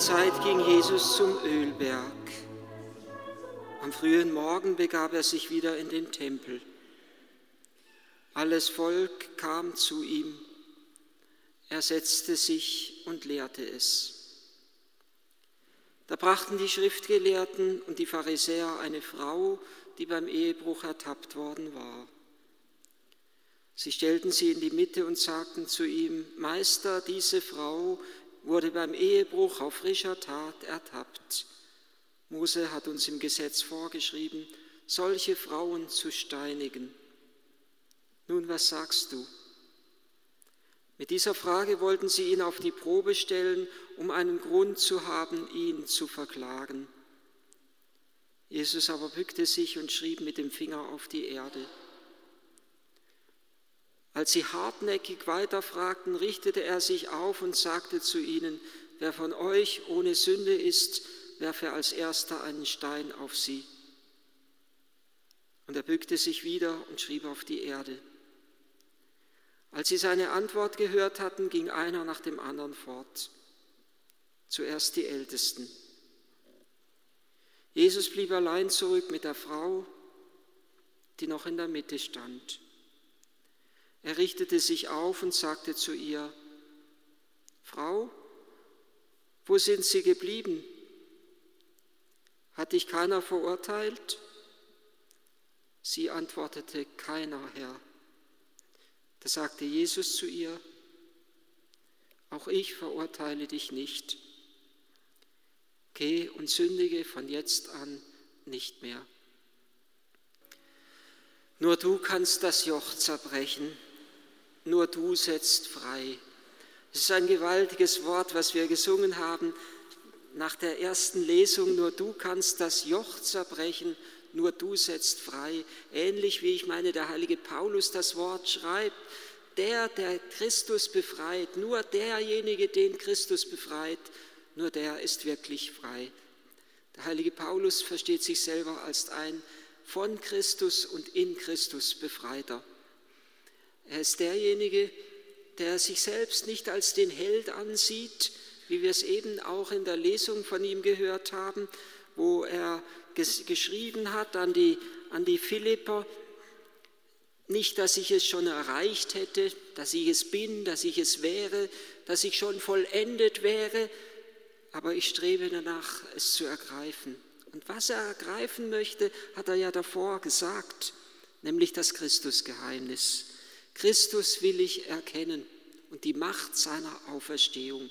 Zeit ging Jesus zum Ölberg. Am frühen Morgen begab er sich wieder in den Tempel. Alles Volk kam zu ihm. Er setzte sich und lehrte es. Da brachten die Schriftgelehrten und die Pharisäer eine Frau, die beim Ehebruch ertappt worden war. Sie stellten sie in die Mitte und sagten zu ihm, Meister, diese Frau wurde beim Ehebruch auf frischer Tat ertappt. Mose hat uns im Gesetz vorgeschrieben, solche Frauen zu steinigen. Nun, was sagst du? Mit dieser Frage wollten sie ihn auf die Probe stellen, um einen Grund zu haben, ihn zu verklagen. Jesus aber bückte sich und schrieb mit dem Finger auf die Erde. Als sie hartnäckig weiterfragten, richtete er sich auf und sagte zu ihnen, wer von euch ohne Sünde ist, werfe als erster einen Stein auf sie. Und er bückte sich wieder und schrieb auf die Erde. Als sie seine Antwort gehört hatten, ging einer nach dem anderen fort. Zuerst die Ältesten. Jesus blieb allein zurück mit der Frau, die noch in der Mitte stand. Er richtete sich auf und sagte zu ihr, Frau, wo sind Sie geblieben? Hat dich keiner verurteilt? Sie antwortete, keiner, Herr. Da sagte Jesus zu ihr, auch ich verurteile dich nicht. Geh und sündige von jetzt an nicht mehr. Nur du kannst das Joch zerbrechen nur du setzt frei. Es ist ein gewaltiges Wort, was wir gesungen haben nach der ersten Lesung. Nur du kannst das Joch zerbrechen, nur du setzt frei. Ähnlich wie ich meine, der heilige Paulus das Wort schreibt. Der, der Christus befreit, nur derjenige, den Christus befreit, nur der ist wirklich frei. Der heilige Paulus versteht sich selber als ein von Christus und in Christus Befreiter. Er ist derjenige, der sich selbst nicht als den Held ansieht, wie wir es eben auch in der Lesung von ihm gehört haben, wo er geschrieben hat an die, an die Philipper, nicht, dass ich es schon erreicht hätte, dass ich es bin, dass ich es wäre, dass ich schon vollendet wäre, aber ich strebe danach, es zu ergreifen. Und was er ergreifen möchte, hat er ja davor gesagt, nämlich das Christusgeheimnis. Christus will ich erkennen und die Macht seiner Auferstehung.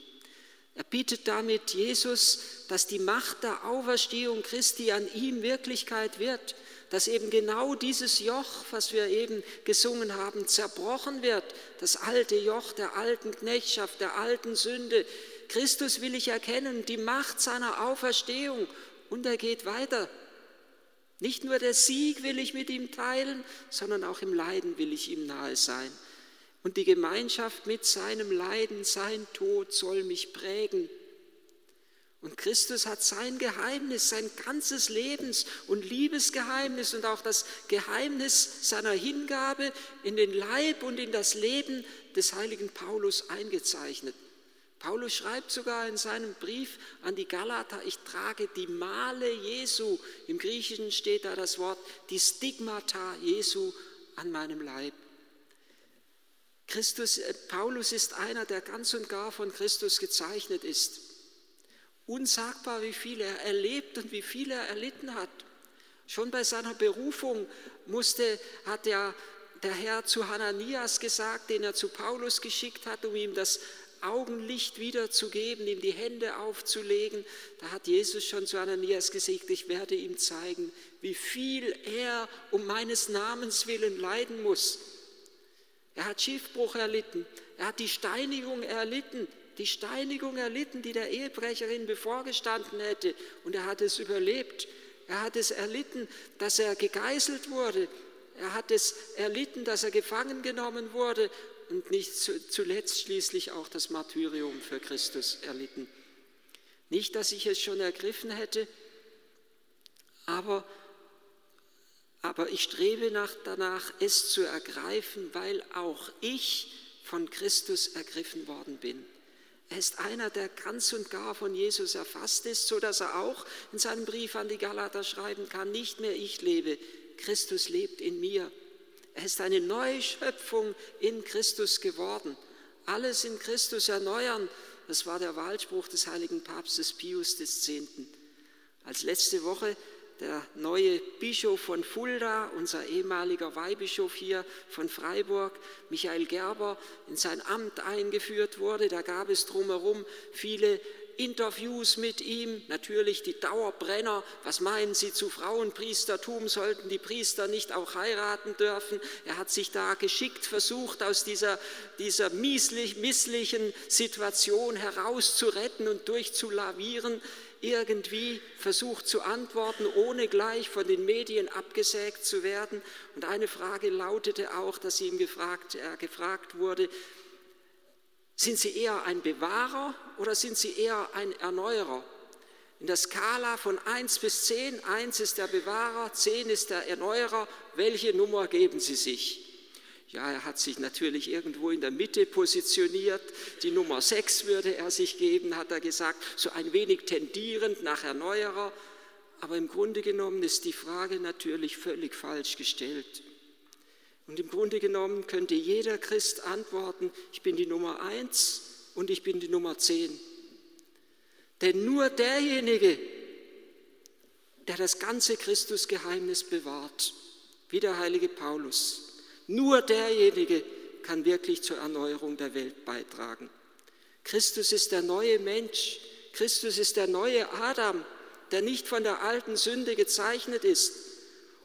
Er bietet damit Jesus, dass die Macht der Auferstehung Christi an ihm Wirklichkeit wird, dass eben genau dieses Joch, was wir eben gesungen haben, zerbrochen wird, das alte Joch der alten Knechtschaft, der alten Sünde. Christus will ich erkennen, die Macht seiner Auferstehung. Und er geht weiter. Nicht nur der Sieg will ich mit ihm teilen, sondern auch im Leiden will ich ihm nahe sein. Und die Gemeinschaft mit seinem Leiden, sein Tod soll mich prägen. Und Christus hat sein Geheimnis, sein ganzes Lebens- und Liebesgeheimnis und auch das Geheimnis seiner Hingabe in den Leib und in das Leben des heiligen Paulus eingezeichnet. Paulus schreibt sogar in seinem Brief an die Galater, ich trage die Male Jesu, im Griechischen steht da das Wort, die Stigmata Jesu an meinem Leib. Christus, äh, Paulus ist einer, der ganz und gar von Christus gezeichnet ist. Unsagbar, wie viel er erlebt und wie viel er erlitten hat. Schon bei seiner Berufung musste, hat ja der Herr zu Hananias gesagt, den er zu Paulus geschickt hat, um ihm das Augenlicht wiederzugeben, ihm die Hände aufzulegen. Da hat Jesus schon zu Ananias gesagt, ich werde ihm zeigen, wie viel er um meines Namens willen leiden muss. Er hat Schiffbruch erlitten, er hat die Steinigung erlitten, die Steinigung erlitten, die der Ehebrecherin bevorgestanden hätte, und er hat es überlebt. Er hat es erlitten, dass er gegeißelt wurde. Er hat es erlitten, dass er gefangen genommen wurde und nicht zuletzt schließlich auch das Martyrium für Christus erlitten. Nicht, dass ich es schon ergriffen hätte, aber, aber ich strebe nach, danach, es zu ergreifen, weil auch ich von Christus ergriffen worden bin. Er ist einer, der ganz und gar von Jesus erfasst ist, so dass er auch in seinem Brief an die Galater schreiben kann, nicht mehr ich lebe, Christus lebt in mir. Er ist eine neue Schöpfung in Christus geworden. Alles in Christus erneuern, das war der Wahlspruch des heiligen Papstes Pius X. Als letzte Woche der neue Bischof von Fulda, unser ehemaliger Weihbischof hier von Freiburg, Michael Gerber, in sein Amt eingeführt wurde. Da gab es drumherum viele Interviews mit ihm, natürlich die Dauerbrenner. Was meinen Sie zu Frauenpriestertum? Sollten die Priester nicht auch heiraten dürfen? Er hat sich da geschickt versucht, aus dieser, dieser mieslich, misslichen Situation herauszuretten und durchzulavieren irgendwie versucht zu antworten, ohne gleich von den Medien abgesägt zu werden. Und eine Frage lautete auch, dass ihm gefragt, er gefragt wurde, sind Sie eher ein Bewahrer oder sind Sie eher ein Erneuerer? In der Skala von 1 bis 10, 1 ist der Bewahrer, 10 ist der Erneuerer, welche Nummer geben Sie sich? Ja, er hat sich natürlich irgendwo in der Mitte positioniert. Die Nummer 6 würde er sich geben, hat er gesagt, so ein wenig tendierend nach Erneuerer. Aber im Grunde genommen ist die Frage natürlich völlig falsch gestellt. Und im Grunde genommen könnte jeder Christ antworten, ich bin die Nummer 1 und ich bin die Nummer 10. Denn nur derjenige, der das ganze Christusgeheimnis bewahrt, wie der heilige Paulus, nur derjenige kann wirklich zur Erneuerung der Welt beitragen. Christus ist der neue Mensch. Christus ist der neue Adam, der nicht von der alten Sünde gezeichnet ist.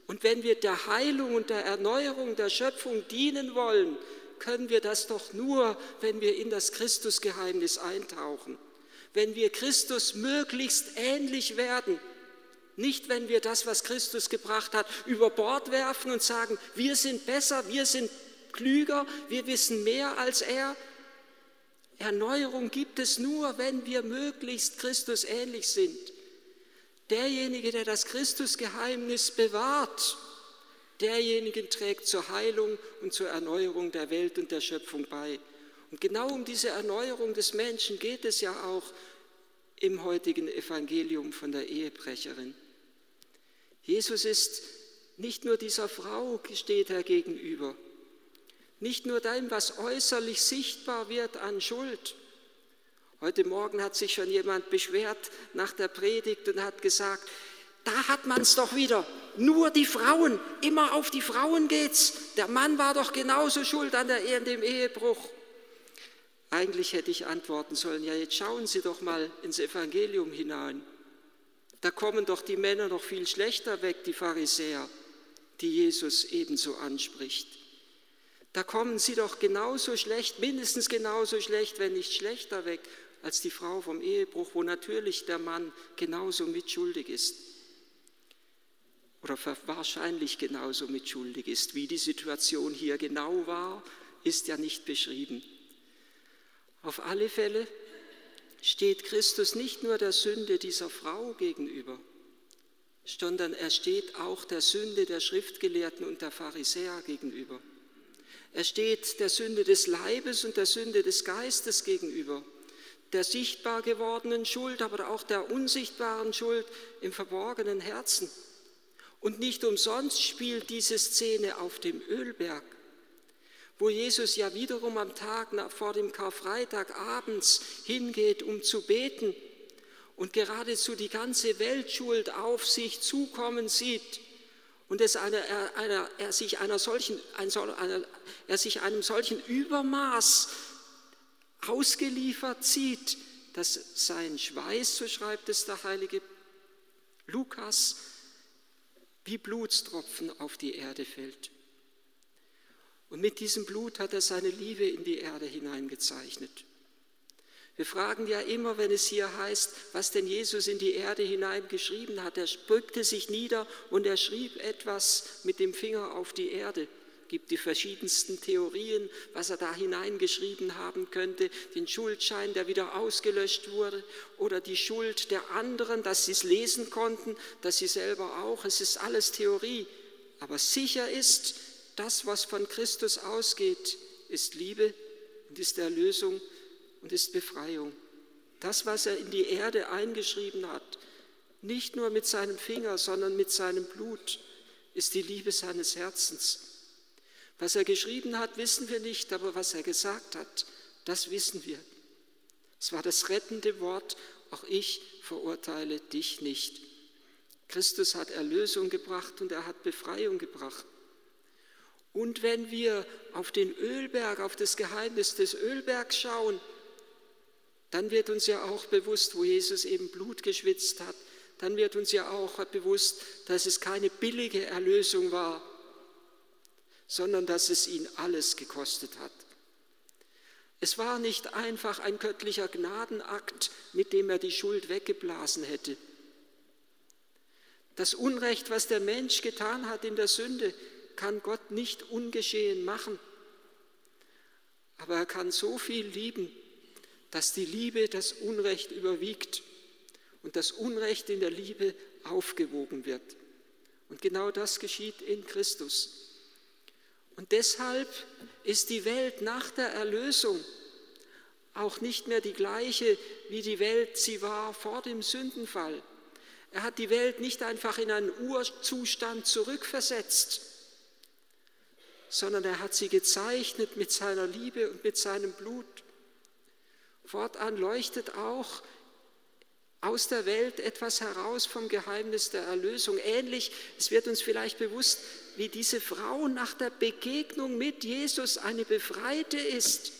Und wenn wir der Heilung und der Erneuerung der Schöpfung dienen wollen, können wir das doch nur, wenn wir in das Christusgeheimnis eintauchen. Wenn wir Christus möglichst ähnlich werden, nicht, wenn wir das, was Christus gebracht hat, über Bord werfen und sagen, wir sind besser, wir sind klüger, wir wissen mehr als er. Erneuerung gibt es nur, wenn wir möglichst Christus ähnlich sind. Derjenige, der das Christusgeheimnis bewahrt, derjenige trägt zur Heilung und zur Erneuerung der Welt und der Schöpfung bei. Und genau um diese Erneuerung des Menschen geht es ja auch im heutigen Evangelium von der Ehebrecherin. Jesus ist nicht nur dieser Frau steht er gegenüber, nicht nur dem, was äußerlich sichtbar wird an Schuld. Heute Morgen hat sich schon jemand beschwert nach der Predigt und hat gesagt, da hat man es doch wieder. Nur die Frauen, immer auf die Frauen geht's. Der Mann war doch genauso schuld an, der, an dem Ehebruch. Eigentlich hätte ich antworten sollen, ja, jetzt schauen Sie doch mal ins Evangelium hinein. Da kommen doch die Männer noch viel schlechter weg, die Pharisäer, die Jesus ebenso anspricht. Da kommen sie doch genauso schlecht, mindestens genauso schlecht, wenn nicht schlechter weg, als die Frau vom Ehebruch, wo natürlich der Mann genauso mitschuldig ist. Oder wahrscheinlich genauso mitschuldig ist. Wie die Situation hier genau war, ist ja nicht beschrieben. Auf alle Fälle steht Christus nicht nur der Sünde dieser Frau gegenüber, sondern er steht auch der Sünde der Schriftgelehrten und der Pharisäer gegenüber. Er steht der Sünde des Leibes und der Sünde des Geistes gegenüber, der sichtbar gewordenen Schuld, aber auch der unsichtbaren Schuld im verborgenen Herzen. Und nicht umsonst spielt diese Szene auf dem Ölberg wo Jesus ja wiederum am Tag vor dem Karfreitag abends hingeht, um zu beten und geradezu die ganze Weltschuld auf sich zukommen sieht und es einer, einer, er, sich einer solchen, einer, er sich einem solchen Übermaß ausgeliefert sieht, dass sein Schweiß, so schreibt es der heilige Lukas, wie Blutstropfen auf die Erde fällt. Und mit diesem Blut hat er seine Liebe in die Erde hineingezeichnet. Wir fragen ja immer, wenn es hier heißt, was denn Jesus in die Erde hineingeschrieben hat. Er bückte sich nieder und er schrieb etwas mit dem Finger auf die Erde. Gibt die verschiedensten Theorien, was er da hineingeschrieben haben könnte. Den Schuldschein, der wieder ausgelöscht wurde, oder die Schuld der anderen, dass sie es lesen konnten, dass sie selber auch. Es ist alles Theorie. Aber sicher ist, das, was von Christus ausgeht, ist Liebe und ist Erlösung und ist Befreiung. Das, was er in die Erde eingeschrieben hat, nicht nur mit seinem Finger, sondern mit seinem Blut, ist die Liebe seines Herzens. Was er geschrieben hat, wissen wir nicht, aber was er gesagt hat, das wissen wir. Es war das rettende Wort, auch ich verurteile dich nicht. Christus hat Erlösung gebracht und er hat Befreiung gebracht. Und wenn wir auf den Ölberg, auf das Geheimnis des Ölbergs schauen, dann wird uns ja auch bewusst, wo Jesus eben Blut geschwitzt hat, dann wird uns ja auch bewusst, dass es keine billige Erlösung war, sondern dass es ihn alles gekostet hat. Es war nicht einfach ein göttlicher Gnadenakt, mit dem er die Schuld weggeblasen hätte. Das Unrecht, was der Mensch getan hat in der Sünde, kann Gott nicht ungeschehen machen. Aber er kann so viel lieben, dass die Liebe das Unrecht überwiegt und das Unrecht in der Liebe aufgewogen wird. Und genau das geschieht in Christus. Und deshalb ist die Welt nach der Erlösung auch nicht mehr die gleiche, wie die Welt sie war vor dem Sündenfall. Er hat die Welt nicht einfach in einen Urzustand zurückversetzt, sondern er hat sie gezeichnet mit seiner Liebe und mit seinem Blut. Fortan leuchtet auch aus der Welt etwas heraus vom Geheimnis der Erlösung. Ähnlich, es wird uns vielleicht bewusst, wie diese Frau nach der Begegnung mit Jesus eine Befreite ist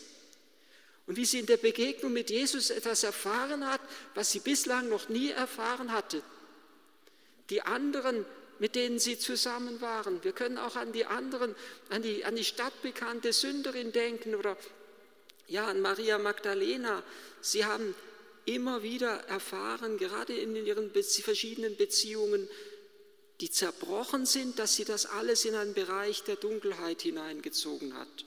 und wie sie in der Begegnung mit Jesus etwas erfahren hat, was sie bislang noch nie erfahren hatte. Die anderen, mit denen sie zusammen waren, wir können auch an die anderen, an die, an die stadtbekannte Sünderin denken oder ja, an Maria Magdalena. Sie haben immer wieder erfahren, gerade in ihren verschiedenen Beziehungen, die zerbrochen sind, dass sie das alles in einen Bereich der Dunkelheit hineingezogen hat.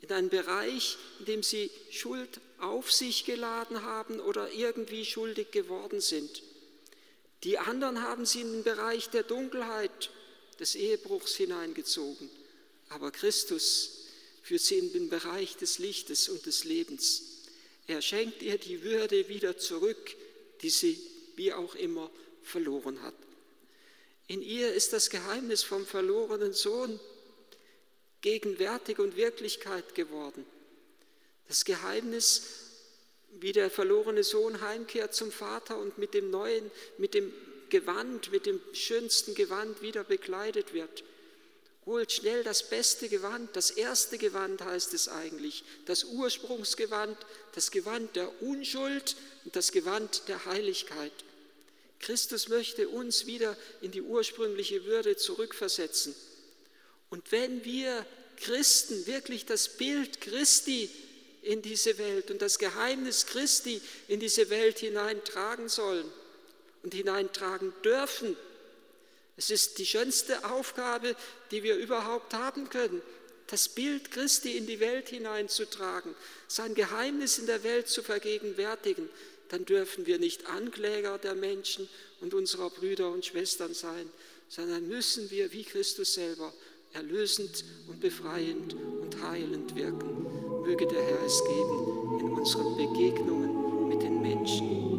In einen Bereich, in dem sie Schuld auf sich geladen haben oder irgendwie schuldig geworden sind. Die anderen haben sie in den Bereich der Dunkelheit des Ehebruchs hineingezogen. Aber Christus führt sie in den Bereich des Lichtes und des Lebens. Er schenkt ihr die Würde wieder zurück, die sie wie auch immer verloren hat. In ihr ist das Geheimnis vom verlorenen Sohn gegenwärtig und Wirklichkeit geworden. Das Geheimnis, wie der verlorene Sohn heimkehrt zum Vater und mit dem neuen, mit dem Gewand, mit dem schönsten Gewand wieder bekleidet wird holt schnell das beste Gewand, das erste Gewand heißt es eigentlich, das Ursprungsgewand, das Gewand der Unschuld und das Gewand der Heiligkeit. Christus möchte uns wieder in die ursprüngliche Würde zurückversetzen. Und wenn wir Christen wirklich das Bild Christi in diese Welt und das Geheimnis Christi in diese Welt hineintragen sollen und hineintragen dürfen, es ist die schönste Aufgabe, die wir überhaupt haben können, das Bild Christi in die Welt hineinzutragen, sein Geheimnis in der Welt zu vergegenwärtigen. Dann dürfen wir nicht Ankläger der Menschen und unserer Brüder und Schwestern sein, sondern müssen wir wie Christus selber erlösend und befreiend und heilend wirken. Möge der Herr es geben in unseren Begegnungen mit den Menschen.